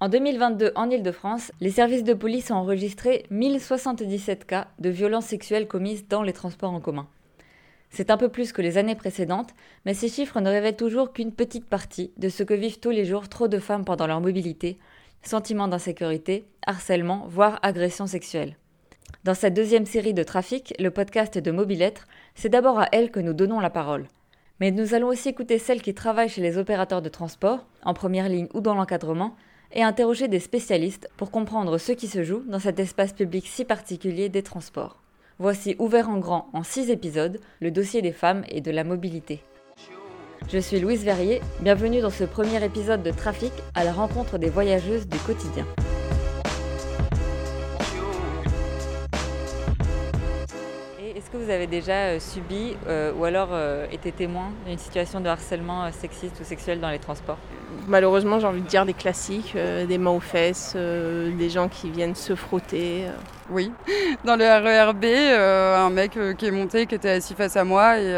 En 2022, en Ile-de-France, les services de police ont enregistré 1077 cas de violences sexuelles commises dans les transports en commun. C'est un peu plus que les années précédentes, mais ces chiffres ne révèlent toujours qu'une petite partie de ce que vivent tous les jours trop de femmes pendant leur mobilité, sentiment d'insécurité, harcèlement, voire agression sexuelle. Dans cette deuxième série de Trafic, le podcast de Mobilettre, c'est d'abord à elles que nous donnons la parole. Mais nous allons aussi écouter celles qui travaillent chez les opérateurs de transport, en première ligne ou dans l'encadrement, et interroger des spécialistes pour comprendre ce qui se joue dans cet espace public si particulier des transports. Voici ouvert en grand en six épisodes le dossier des femmes et de la mobilité. Je suis Louise Verrier, bienvenue dans ce premier épisode de Trafic à la rencontre des voyageuses du quotidien. Est-ce que vous avez déjà euh, subi euh, ou alors euh, été témoin d'une situation de harcèlement sexiste ou sexuel dans les transports? Malheureusement, j'ai envie de dire des classiques, des mains aux fesses, des gens qui viennent se frotter. Oui, dans le RERB, un mec qui est monté, qui était assis face à moi et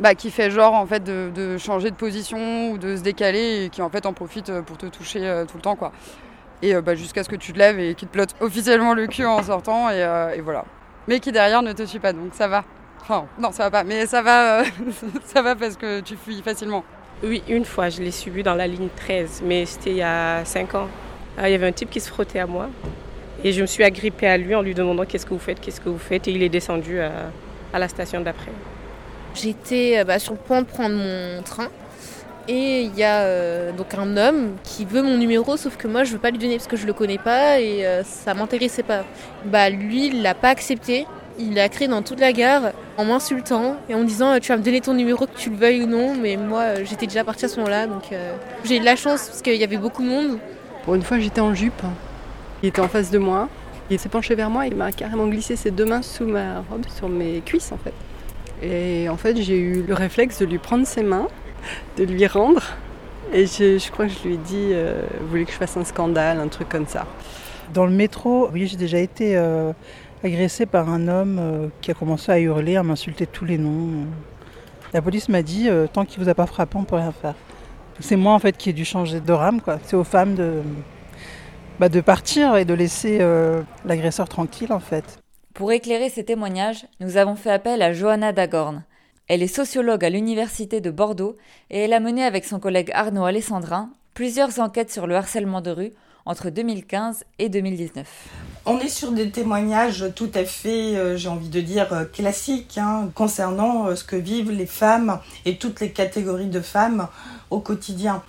bah, qui fait genre en fait de, changer de position ou de se décaler et qui en fait en profite pour te toucher tout le temps quoi. Et bah, jusqu'à ce que tu te lèves et qu'il te plotte officiellement le cul en sortant et voilà mais qui derrière ne te suit pas, donc ça va. Enfin, non, ça va pas, mais ça va, euh, ça va parce que tu fuis facilement. Oui, une fois, je l'ai subi dans la ligne 13, mais c'était il y a 5 ans. Ah, il y avait un type qui se frottait à moi et je me suis agrippée à lui en lui demandant qu'est-ce que vous faites, qu'est-ce que vous faites, et il est descendu à, à la station d'après. J'étais euh, bah, sur le point de prendre mon train et il y a euh, donc un homme qui veut mon numéro, sauf que moi je veux pas lui donner parce que je le connais pas et euh, ça m'intéressait pas. Bah lui, il l'a pas accepté. Il l'a créé dans toute la gare en m'insultant et en me disant tu vas me donner ton numéro que tu le veuilles ou non. Mais moi euh, j'étais déjà partie à ce moment-là donc j'ai eu de la chance parce qu'il y avait beaucoup de monde. Pour une fois j'étais en jupe. Il était en face de moi. Il s'est penché vers moi et il m'a carrément glissé ses deux mains sous ma robe, sur mes cuisses en fait. Et en fait j'ai eu le réflexe de lui prendre ses mains de lui rendre. Et je, crois que je lui ai dit, euh, vous voulez que je fasse un scandale, un truc comme ça. Dans le métro, oui, j'ai déjà été euh, agressée par un homme euh, qui a commencé à hurler, à m'insulter tous les noms. La police m'a dit, tant qu'il vous a pas frappé, on peut rien faire. C'est moi qui ai dû changer de rame. Quoi. C'est aux femmes de, bah, partir et de laisser l'agresseur tranquille en fait. Pour éclairer ces témoignages, nous avons fait appel à Johanna Dagorn, elle est sociologue à l'Université de Bordeaux et elle a mené avec son collègue Arnaud Alessandrin plusieurs enquêtes sur le harcèlement de rue entre 2015 et 2019. On est sur des témoignages tout à fait, euh, j'ai envie de dire, euh, classiques hein, concernant euh, ce que vivent les femmes et toutes les catégories de femmes au quotidien.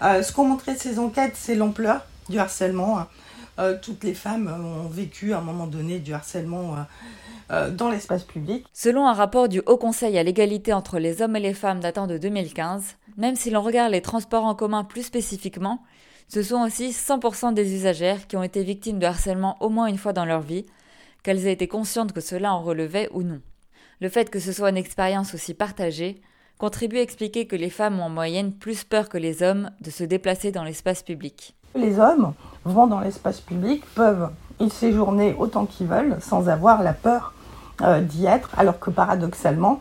ce qu'ont montré ces enquêtes, c'est l'ampleur du harcèlement. toutes les femmes ont vécu à un moment donné du harcèlement euh, dans l'espace public. Selon un rapport du Haut Conseil à l'égalité entre les hommes et les femmes datant de 2015, même si l'on regarde les transports en commun plus spécifiquement, ce sont aussi 100% des usagères qui ont été victimes de harcèlement au moins une fois dans leur vie, qu'elles aient été conscientes que cela en relevait ou non. Le fait que ce soit une expérience aussi partagée contribue à expliquer que les femmes ont en moyenne plus peur que les hommes de se déplacer dans l'espace public. Les hommes vont dans l'espace public, peuvent y séjourner autant qu'ils veulent sans avoir la peur euh, d'y être, alors que paradoxalement,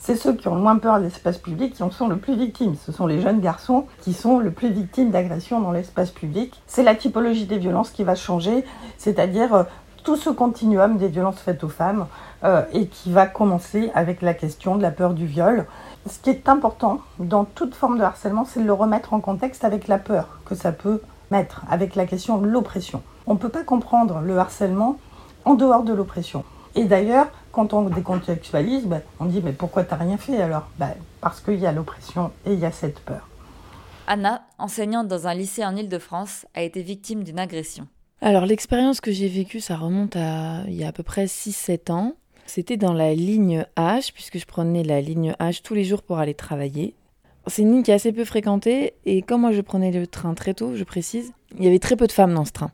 c'est ceux qui ont le moins peur de l'espace public qui en sont le plus victimes. Ce sont les jeunes garçons qui sont le plus victimes d'agressions dans l'espace public. C'est la typologie des violences qui va changer, c'est-à-dire euh, tout ce continuum des violences faites aux femmes euh, et qui va commencer avec la question de la peur du viol. Ce qui est important dans toute forme de harcèlement, c'est de le remettre en contexte avec la peur que ça peut mettre, avec la question de l'oppression. On ne peut pas comprendre le harcèlement en dehors de l'oppression. Et d'ailleurs, quand on décontextualise, ben, on dit mais pourquoi t'as rien fait alors? Ben, Parce qu'il y a l'oppression et il y a cette peur. Anna, enseignante dans un lycée en Ile-de-France, a été victime d'une agression. Alors l'expérience que j'ai vécue, ça remonte à il y a à peu près 6-7 ans. C'était dans la ligne H, puisque je prenais la ligne H tous les jours pour aller travailler. C'est une ligne qui est assez peu fréquentée, et quand moi je prenais le train très tôt, je précise, il y avait très peu de femmes dans ce train.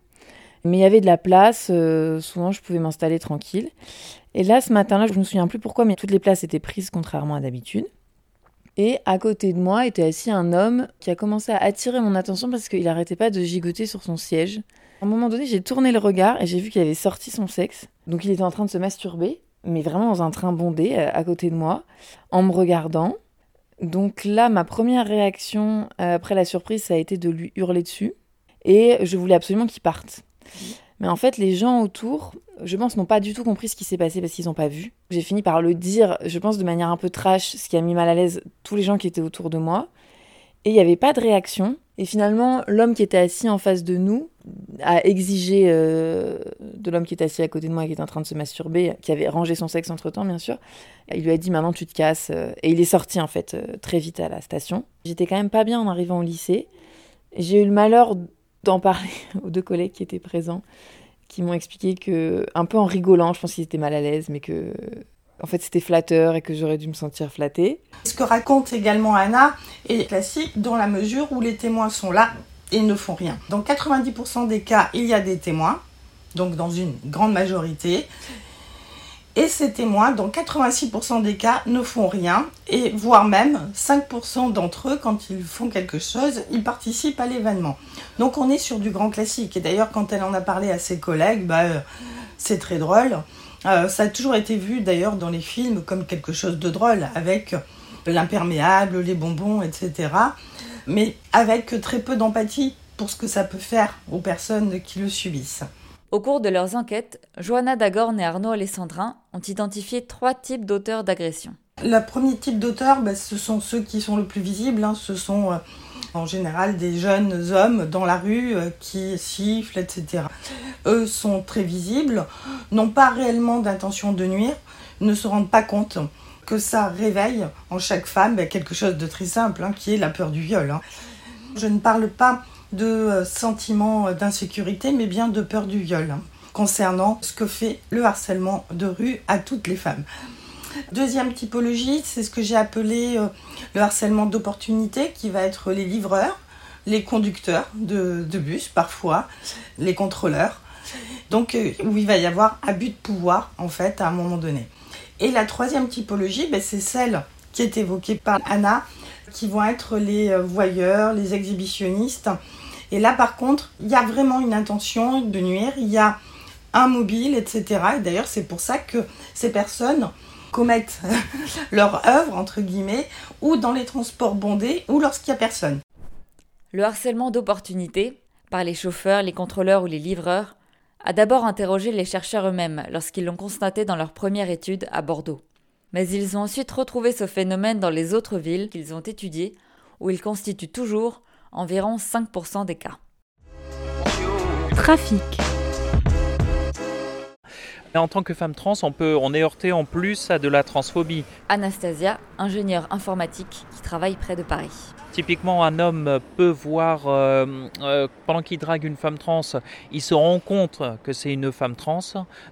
Mais il y avait de la place, euh, souvent je pouvais m'installer tranquille. Et là, ce matin-là, je me souviens plus pourquoi, mais toutes les places étaient prises contrairement à d'habitude. Et à côté de moi était assis un homme qui a commencé à attirer mon attention parce qu'il n'arrêtait pas de gigoter sur son siège. À un moment donné, j'ai tourné le regard et j'ai vu qu'il avait sorti son sexe. Donc il était en train de se masturber, mais vraiment dans un train bondé euh, à côté de moi, en me regardant. Donc là, ma première réaction euh, après la surprise, ça a été de lui hurler dessus. et je voulais absolument qu'ils partent. Mais en fait, les gens autour, je pense, n'ont pas du tout compris ce qui s'est passé parce qu'ils n'ont pas vu. J'ai fini par le dire, je pense, de manière un peu trash, ce qui a mis mal à l'aise tous les gens qui étaient autour de moi. Et il n'y avait pas de réaction. Et finalement, l'homme qui était assis en face de nous a exigé euh, de l'homme qui était assis à côté de moi, qui était en train de se masturber, qui avait rangé son sexe entre temps, bien sûr. Il lui a dit maintenant tu te casses. Et il est sorti en fait euh, très vite à la station. J'étais quand même pas bien en arrivant au lycée. J'ai eu le malheur d'en parler aux deux collègues qui étaient présents, qui m'ont expliqué que, un peu en rigolant, je pense qu'ils étaient mal à l'aise, mais que en fait c'était flatteur et que j'aurais dû me sentir flattée. Ce que raconte également Anna est classique dans la mesure où les témoins sont là et ne font rien. Dans 90% des cas, il y a des témoins, donc dans une grande majorité. Et ces témoins, dans 86% des cas, ne font rien, et voire même 5% d'entre eux, quand ils font quelque chose, ils participent à l'événement. Donc on est sur du grand classique. Et d'ailleurs, quand elle en a parlé à ses collègues, bah, euh, c'est très drôle. Euh, ça a toujours été vu d'ailleurs dans les films comme quelque chose de drôle, avec l'imperméable, les bonbons, etc. Mais avec très peu d'empathie pour ce que ça peut faire aux personnes qui le subissent. Au cours de leurs enquêtes, Johanna Dagorn et Arnaud Alessandrin ont identifié trois types d'auteurs d'agression. Le premier type d'auteurs, ben, ce sont ceux qui sont le plus visibles. Hein. Ce sont euh, en général des jeunes hommes dans la rue euh, qui sifflent, etc. Eux sont très visibles, n'ont pas réellement d'intention de nuire, ne se rendent pas compte que ça réveille en chaque femme ben, quelque chose de très simple, hein, qui est la peur du viol. Hein. Je ne parle pas de euh, sentiments d'insécurité, mais bien de peur du viol, hein, concernant ce que fait le harcèlement de rue à toutes les femmes. Deuxième typologie, c'est ce que j'ai appelé euh, le harcèlement d'opportunité, qui va être les livreurs, les conducteurs de, bus parfois, les contrôleurs. Donc euh, où il va y avoir abus de pouvoir en fait à un moment donné. Et la troisième typologie, ben, c'est celle qui est évoquée par Anna, qui vont être les voyeurs, les exhibitionnistes. Et là, par contre, il y a vraiment une intention de nuire, il y a un mobile, etc. Et d'ailleurs, c'est pour ça que ces personnes commettent leur œuvre, entre guillemets, ou dans les transports bondés, ou lorsqu'il n'y a personne. Le harcèlement d'opportunité, par les chauffeurs, les contrôleurs ou les livreurs, a d'abord interrogé les chercheurs eux-mêmes lorsqu'ils l'ont constaté dans leur première étude à Bordeaux. Mais ils ont ensuite retrouvé ce phénomène dans les autres villes qu'ils ont étudiées, où il constitue toujours environ 5% des cas. Trafic. En tant que femme trans, on, peut, on est heurté en plus à de la transphobie. Anastasia, ingénieure informatique qui travaille près de Paris. Typiquement, un homme peut voir, euh, euh, pendant qu'il drague une femme trans, il se rend compte que c'est une femme trans.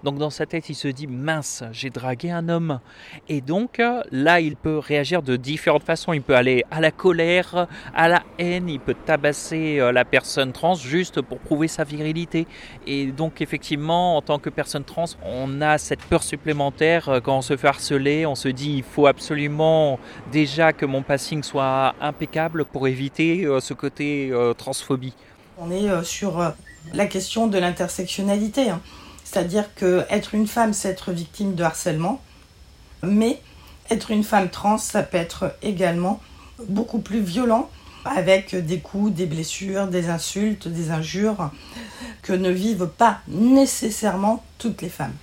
Donc dans sa tête, il se dit, mince, j'ai dragué un homme. Et donc là, il peut réagir de différentes façons. Il peut aller à la colère, à la haine, il peut tabasser euh, la personne trans juste pour prouver sa virilité. Et donc effectivement, en tant que personne trans, on a cette peur supplémentaire quand on se fait harceler. On se dit, il faut absolument déjà que mon passing soit impeccable pour éviter euh, ce côté euh, transphobie On est euh, sur la question de l'intersectionnalité. Hein. C'est-à-dire que être une femme, c'est être victime de harcèlement, mais être une femme trans, ça peut être également beaucoup plus violent, avec des coups, des blessures, des insultes, des injures, que ne vivent pas nécessairement toutes les femmes.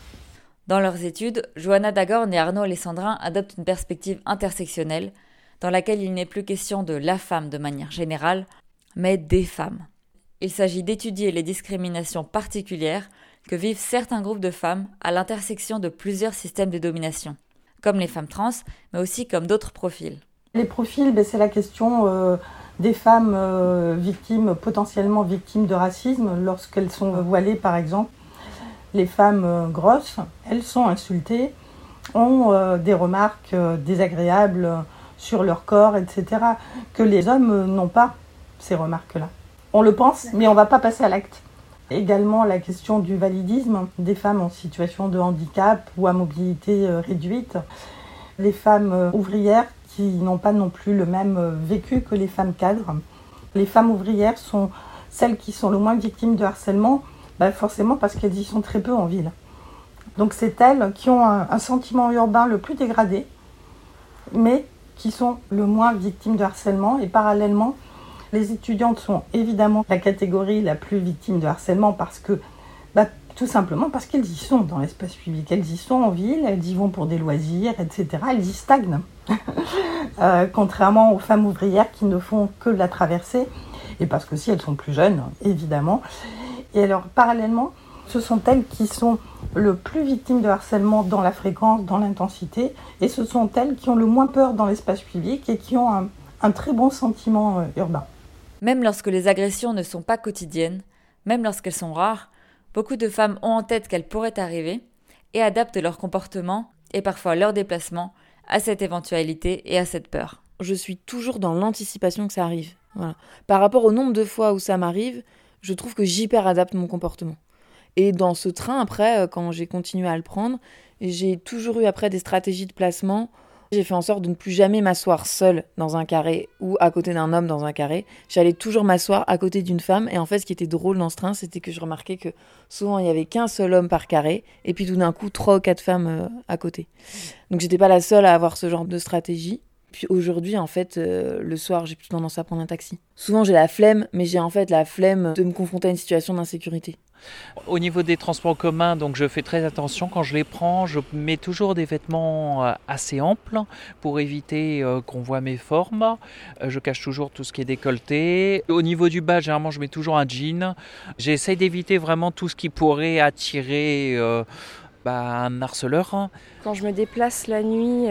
Dans leurs études, Johanna Dagorn et Arnaud Alessandrin adoptent une perspective intersectionnelle dans laquelle il n'est plus question de la femme de manière générale, mais des femmes. Il s'agit d'étudier les discriminations particulières que vivent certains groupes de femmes à l'intersection de plusieurs systèmes de domination, comme les femmes trans, mais aussi comme d'autres profils. Les profils, ben, c'est la question euh, des femmes euh, victimes, potentiellement victimes de racisme, lorsqu'elles sont voilées par exemple. Les femmes euh, grosses, elles sont insultées, ont des remarques désagréables sur leur corps, etc., que les hommes n'ont pas ces remarques-là. On le pense, mais on ne va pas passer à l'acte. Également la question du validisme des femmes en situation de handicap ou à mobilité euh, réduite. Les femmes euh, ouvrières qui n'ont pas non plus le même euh, vécu que les femmes cadres. Les femmes ouvrières sont celles qui sont le moins victimes de harcèlement, bah, forcément parce qu'elles y sont très peu en ville. Donc c'est elles qui ont un sentiment urbain le plus dégradé, mais qui sont le moins victimes de harcèlement. Et parallèlement, Les étudiantes sont évidemment la catégorie la plus victime de harcèlement parce que, bah, tout simplement parce qu'elles y sont dans l'espace public. Elles y sont en ville, elles y vont pour des loisirs, etc. Elles y stagnent. Euh, contrairement aux femmes ouvrières qui ne font que la traverser. Et parce que si elles sont plus jeunes, évidemment. Et alors, parallèlement, ce sont elles qui sont le plus victimes de harcèlement dans la fréquence, dans l'intensité, et ce sont elles qui ont le moins peur dans l'espace public et qui ont un, très bon sentiment euh, urbain. Même lorsque les agressions ne sont pas quotidiennes, même lorsqu'elles sont rares, beaucoup de femmes ont en tête qu'elles pourraient arriver et adaptent leur comportement et parfois leur déplacement à cette éventualité et à cette peur. Je suis toujours dans l'anticipation que ça arrive. Par rapport au nombre de fois où ça m'arrive, je trouve que j'hyper adapte mon comportement. Et dans ce train, après, euh, quand j'ai continué à le prendre, j'ai toujours eu après des stratégies de placement. J'ai fait en sorte de ne plus jamais m'asseoir seule dans un carré ou à côté d'un homme dans un carré. J'allais toujours m'asseoir à côté d'une femme. Et en fait, ce qui était drôle dans ce train, c'était que je remarquais que souvent il y avait qu'un seul homme par carré, et puis tout d'un coup trois ou quatre femmes euh, à côté. Donc j'étais pas la seule à avoir ce genre de stratégie. Puis aujourd'hui, en fait, euh, le soir, j'ai plus tendance à prendre un taxi. Souvent, j'ai la flemme, mais j'ai en fait la flemme de me confronter à une situation d'insécurité. Au niveau des transports communs, donc je fais très attention quand je les prends. Je mets toujours des vêtements euh, assez amples pour éviter euh, qu'on voit mes formes. Je cache toujours tout ce qui est décolleté. Au niveau du bas, généralement, je mets toujours un jean. J'essaye d'éviter vraiment tout ce qui pourrait attirer bah, un harceleur. Quand je me déplace la nuit,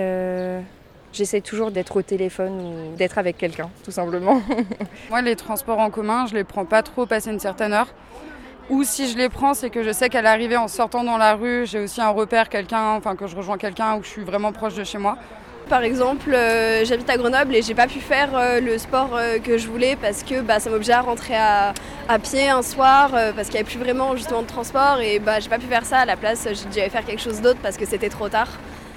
J'essaie toujours d'être au téléphone ou d'être avec quelqu'un, tout simplement. Moi, les transports en commun, je les prends pas trop passer une certaine heure. Ou si je les prends, c'est que je sais qu'à l'arrivée, en sortant dans la rue, j'ai aussi un repère, quelqu'un, enfin que je rejoins quelqu'un ou que je suis vraiment proche de chez moi. Par exemple, euh, j'habite à Grenoble et j'ai pas pu faire euh, le sport euh, que je voulais parce que bah, ça m'obligeait à rentrer à, pied un soir parce qu'il n'y avait plus vraiment justement de transport et bah, j'ai pas pu faire ça. À la place, j'ai dû aller faire quelque chose d'autre parce que c'était trop tard.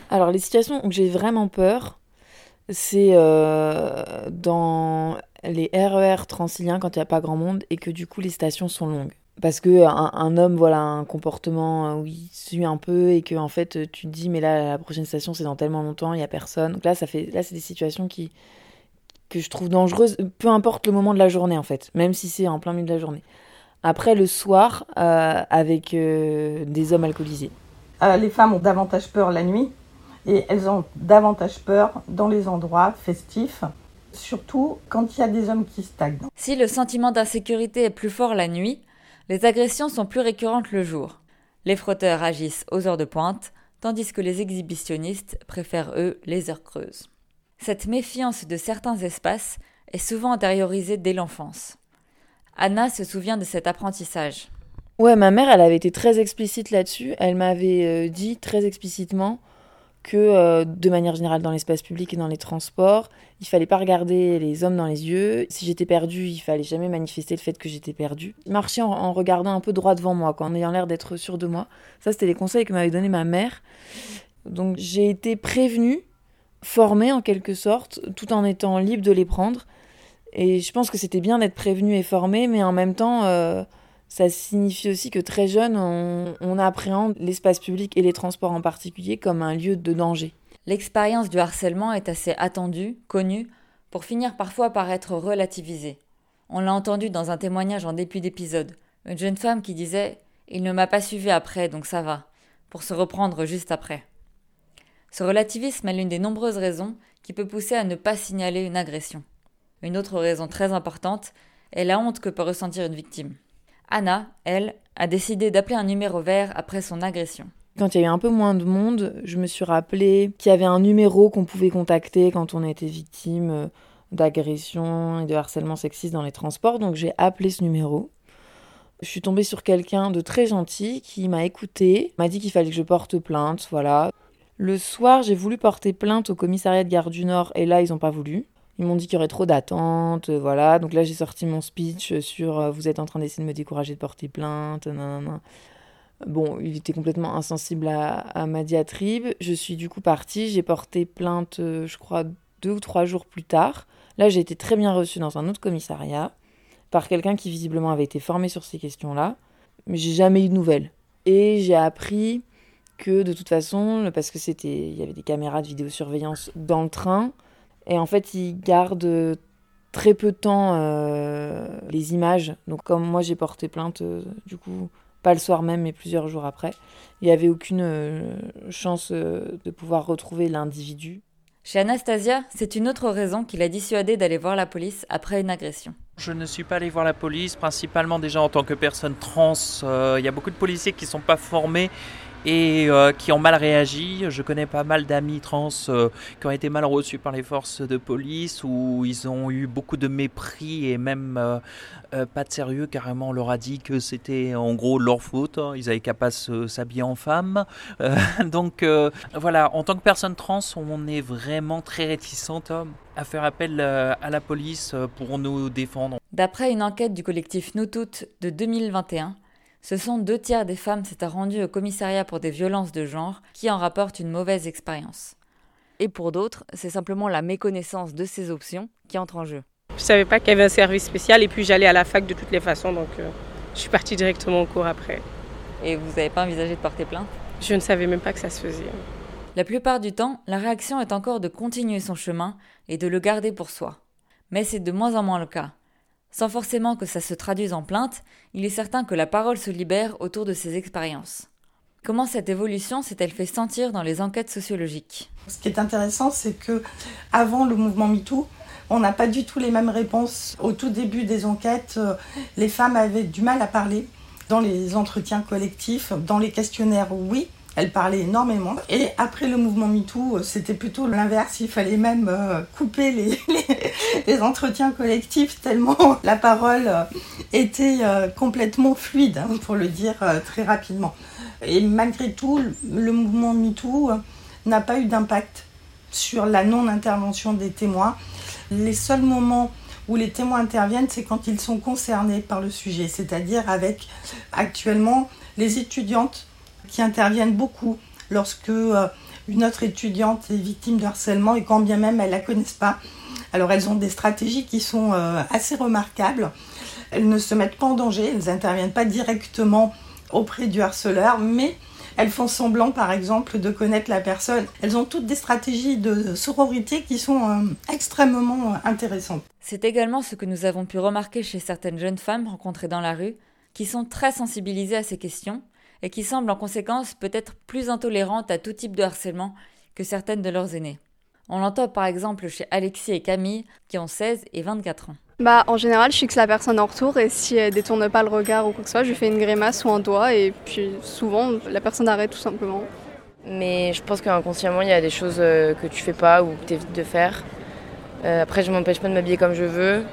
Alors les situations où j'ai vraiment peur, c'est euh, dans les RER transiliens quand il n'y a pas grand monde et que du coup les stations sont longues. Parce que un, homme voilà un comportement où il suit un peu et que en fait tu te dis mais là la prochaine station c'est dans tellement longtemps il y a personne. Donc là ça fait là c'est des situations qui que je trouve dangereuses peu importe le moment de la journée en fait même si c'est en plein milieu de la journée. Après le soir euh, avec euh, des hommes alcoolisés. Les femmes ont davantage peur la nuit et elles ont davantage peur dans les endroits festifs, surtout quand il y a des hommes qui stagnent. Si le sentiment d'insécurité est plus fort la nuit, les agressions sont plus récurrentes le jour. Les frotteurs agissent aux heures de pointe, tandis que les exhibitionnistes préfèrent eux les heures creuses. Cette méfiance de certains espaces est souvent intériorisée dès l'enfance. Anna se souvient de cet apprentissage. Ouais, ma mère, elle avait été très explicite là-dessus. Elle m'avait euh, dit très explicitement que euh, de manière générale dans l'espace public et dans les transports, il fallait pas regarder les hommes dans les yeux. Si j'étais perdue, il fallait jamais manifester le fait que j'étais perdue. Marcher en, regardant un peu droit devant moi, en ayant l'air d'être sûr de moi. Ça, c'était les conseils que m'avait donné ma mère. Donc j'ai été prévenue, formée en quelque sorte, tout en étant libre de les prendre. Et je pense que c'était bien d'être prévenue et formée, mais en même temps... Euh, ça signifie aussi que très jeune, on, appréhende l'espace public et les transports en particulier comme un lieu de danger. L'expérience du harcèlement est assez attendue, connue, pour finir parfois par être relativisée. On l'a entendu dans un témoignage en début d'épisode. Une jeune femme qui disait Il ne m'a pas suivi après, donc ça va, pour se reprendre juste après. Ce relativisme est l'une des nombreuses raisons qui peut pousser à ne pas signaler une agression. Une autre raison très importante est la honte que peut ressentir une victime. Anna, elle, a décidé d'appeler un numéro vert après son agression. Quand il y a eu un peu moins de monde, je me suis rappelé qu'il y avait un numéro qu'on pouvait contacter quand on était victime euh, d'agression et de harcèlement sexiste dans les transports, donc j'ai appelé ce numéro. Je suis tombée sur quelqu'un de très gentil qui m'a écouté, m'a dit qu'il fallait que je porte plainte, voilà. Le soir, j'ai voulu porter plainte au commissariat de Gare du Nord et là, ils n'ont pas voulu. Ils m'ont dit qu'il y aurait trop d'attentes, euh, voilà. Donc là, j'ai sorti mon speech sur euh, vous êtes en train d'essayer de me décourager de porter plainte, nan, Bon, il était complètement insensible à, ma diatribe. Je suis du coup partie, j'ai porté plainte, euh, je crois, deux ou trois jours plus tard. Là, j'ai été très bien reçue dans un autre commissariat par quelqu'un qui visiblement avait été formé sur ces questions-là. Mais j'ai jamais eu de nouvelles. Et j'ai appris que de toute façon, parce que c'était, il y avait des caméras de vidéosurveillance dans le train, et en fait, ils gardent très peu de temps euh, les images. Donc comme moi j'ai porté plainte, euh, du coup, pas le soir même, mais plusieurs jours après, il n'y avait aucune euh, chance de pouvoir retrouver l'individu. Chez Anastasia, c'est une autre raison qui l'a dissuadé d'aller voir la police après une agression. Je ne suis pas allé voir la police, principalement déjà en tant que personne trans. Il y a beaucoup de policiers qui ne sont pas formés et euh, qui ont mal réagi. Je connais pas mal d'amis trans euh, qui ont été mal reçus par les forces de police, où ils ont eu beaucoup de mépris et même euh, pas de sérieux. Carrément, on leur a dit que c'était en gros leur faute. Hein. Ils avaient qu'à pas s'habiller en femme. donc voilà, en tant que personne trans, on est vraiment très réticente hein, à faire appel à la police pour nous défendre. D'après une enquête du collectif Nous Toutes de 2021, ce sont deux tiers des femmes s'étant rendues au commissariat pour des violences de genre qui en rapportent une mauvaise expérience. Et pour d'autres, c'est simplement la méconnaissance de ces options qui entre en jeu. Je savais pas qu'il y avait un service spécial et puis j'allais à la fac de toutes les façons, donc euh, je suis partie directement au cours après. Et vous n'avez pas envisagé de porter plainte? Je ne savais même pas que ça se faisait. La plupart du temps, la réaction est encore de continuer son chemin et de le garder pour soi. Mais c'est de moins en moins le cas. Sans forcément que ça se traduise en plainte, il est certain que la parole se libère autour de ces expériences. Comment cette évolution s'est-elle fait sentir dans les enquêtes sociologiques? Ce qui est intéressant, c'est que avant le mouvement MeToo, on n'a pas du tout les mêmes réponses. Au tout début des enquêtes, euh, les femmes avaient du mal à parler. Dans les entretiens collectifs, dans les questionnaires, oui, elle parlait énormément. Et après le mouvement MeToo, euh, c'était plutôt l'inverse. Il fallait même euh, couper les, entretiens collectifs tellement la parole euh, était complètement fluide, hein, pour le dire très rapidement. Et malgré tout, le mouvement MeToo n'a pas eu d'impact sur la non-intervention des témoins. Les seuls moments où les témoins interviennent, c'est quand ils sont concernés par le sujet, c'est-à-dire avec actuellement les étudiantes qui interviennent beaucoup lorsque euh, une autre étudiante est victime de harcèlement et quand bien même elles ne la connaissent pas. Alors elles ont des stratégies qui sont euh, assez remarquables. Elles ne se mettent pas en danger, elles n'interviennent pas directement auprès du harceleur, mais elles font semblant, par exemple, de connaître la personne. Elles ont toutes des stratégies de sororité qui sont euh, extrêmement intéressantes. C'est également ce que nous avons pu remarquer chez certaines jeunes femmes rencontrées dans la rue, qui sont très sensibilisées à ces questions et qui semblent en conséquence peut-être plus intolérantes à tout type de harcèlement que certaines de leurs aînés. On l'entend par exemple chez Alexis et Camille qui ont 16 et 24 ans. Bah, en général, je fixe la personne en retour et si elle détourne pas le regard ou quoi que ce soit, je fais une grimace ou un doigt et puis souvent la personne arrête tout simplement. Mais je pense qu'inconsciemment, il y a des choses euh, que tu fais pas ou que tu évites de faire. Euh, après, je m'empêche pas de m'habiller comme je veux,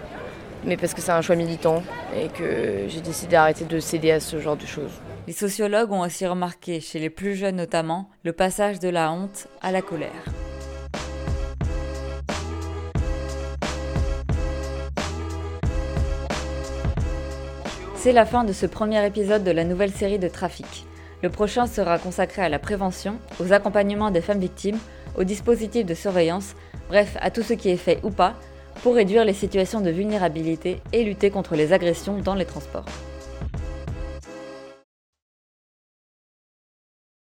mais parce que c'est un choix militant et que j'ai décidé d'arrêter de céder à ce genre de choses. Les sociologues ont aussi remarqué, chez les plus jeunes notamment, le passage de la honte à la colère. C'est la fin de ce premier épisode de la nouvelle série de Trafic. Le prochain sera consacré à la prévention, aux accompagnements des femmes victimes, aux dispositifs de surveillance, bref, à tout ce qui est fait ou pas, pour réduire les situations de vulnérabilité et lutter contre les agressions dans les transports.